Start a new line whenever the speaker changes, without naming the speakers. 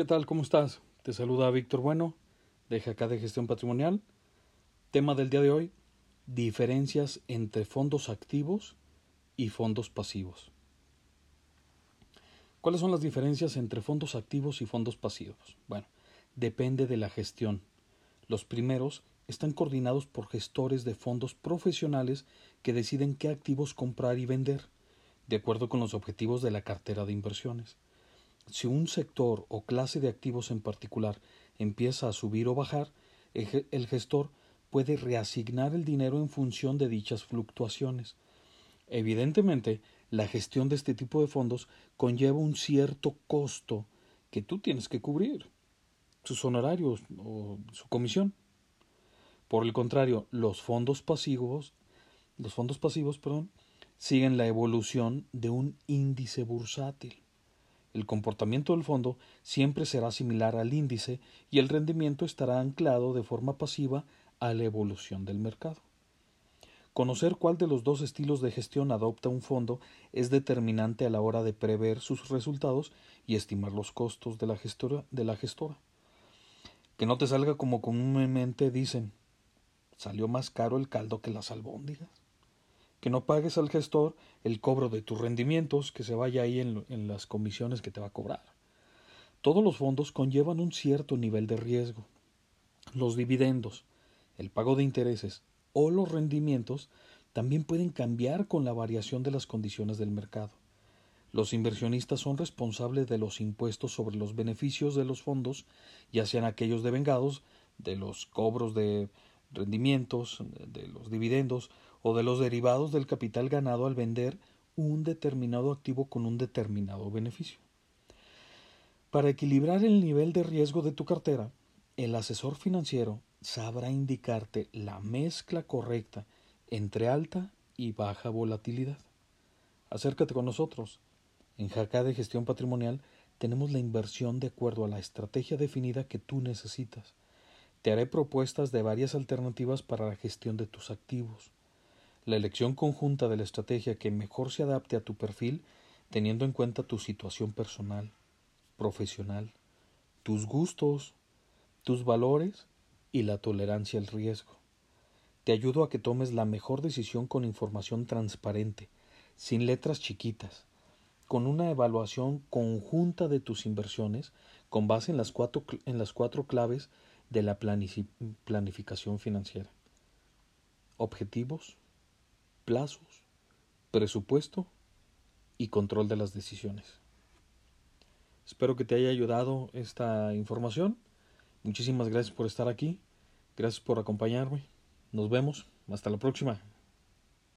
¿Qué tal? ¿Cómo estás? Te saluda Víctor Bueno, de acá de Gestión Patrimonial. Tema del día de hoy, diferencias entre fondos activos y fondos pasivos. ¿Cuáles son las diferencias entre fondos activos y fondos pasivos? Bueno, depende de la gestión. Los primeros están coordinados por gestores de fondos profesionales que deciden qué activos comprar y vender, de acuerdo con los objetivos de la cartera de inversiones. Si un sector o clase de activos en particular empieza a subir o bajar, el gestor puede reasignar el dinero en función de dichas fluctuaciones. Evidentemente, la gestión de este tipo de fondos conlleva un cierto costo que tú tienes que cubrir, sus honorarios o su comisión. Por el contrario, los fondos pasivos, los fondos pasivos, perdón, siguen la evolución de un índice bursátil. El comportamiento del fondo siempre será similar al índice y el rendimiento estará anclado de forma pasiva a la evolución del mercado. Conocer cuál de los dos estilos de gestión adopta un fondo es determinante a la hora de prever sus resultados y estimar los costos de la gestora. De la gestora. Que no te salga como comúnmente dicen, salió más caro el caldo que las albóndigas que no pagues al gestor el cobro de tus rendimientos, que se vaya ahí en, las comisiones que te va a cobrar. Todos los fondos conllevan un cierto nivel de riesgo. Los dividendos, el pago de intereses o los rendimientos también pueden cambiar con la variación de las condiciones del mercado. Los inversionistas son responsables de los impuestos sobre los beneficios de los fondos, ya sean aquellos devengados, de los cobros de rendimientos, de los dividendos o de los derivados del capital ganado al vender un determinado activo con un determinado beneficio. Para equilibrar el nivel de riesgo de tu cartera, el asesor financiero sabrá indicarte la mezcla correcta entre alta y baja volatilidad. Acércate con nosotros. En Jacá de Gestión Patrimonial tenemos la inversión de acuerdo a la estrategia definida que tú necesitas. Te haré propuestas de varias alternativas para la gestión de tus activos la elección conjunta de la estrategia que mejor se adapte a tu perfil teniendo en cuenta tu situación personal, profesional, tus gustos, tus valores y la tolerancia al riesgo. Te ayudo a que tomes la mejor decisión con información transparente, sin letras chiquitas, con una evaluación conjunta de tus inversiones con base en las cuatro, en las cuatro claves de la planificación financiera. Objetivos, plazos, presupuesto y control de las decisiones. Espero que te haya ayudado esta información. Muchísimas gracias por estar aquí. Gracias por acompañarme. Nos vemos. Hasta la próxima.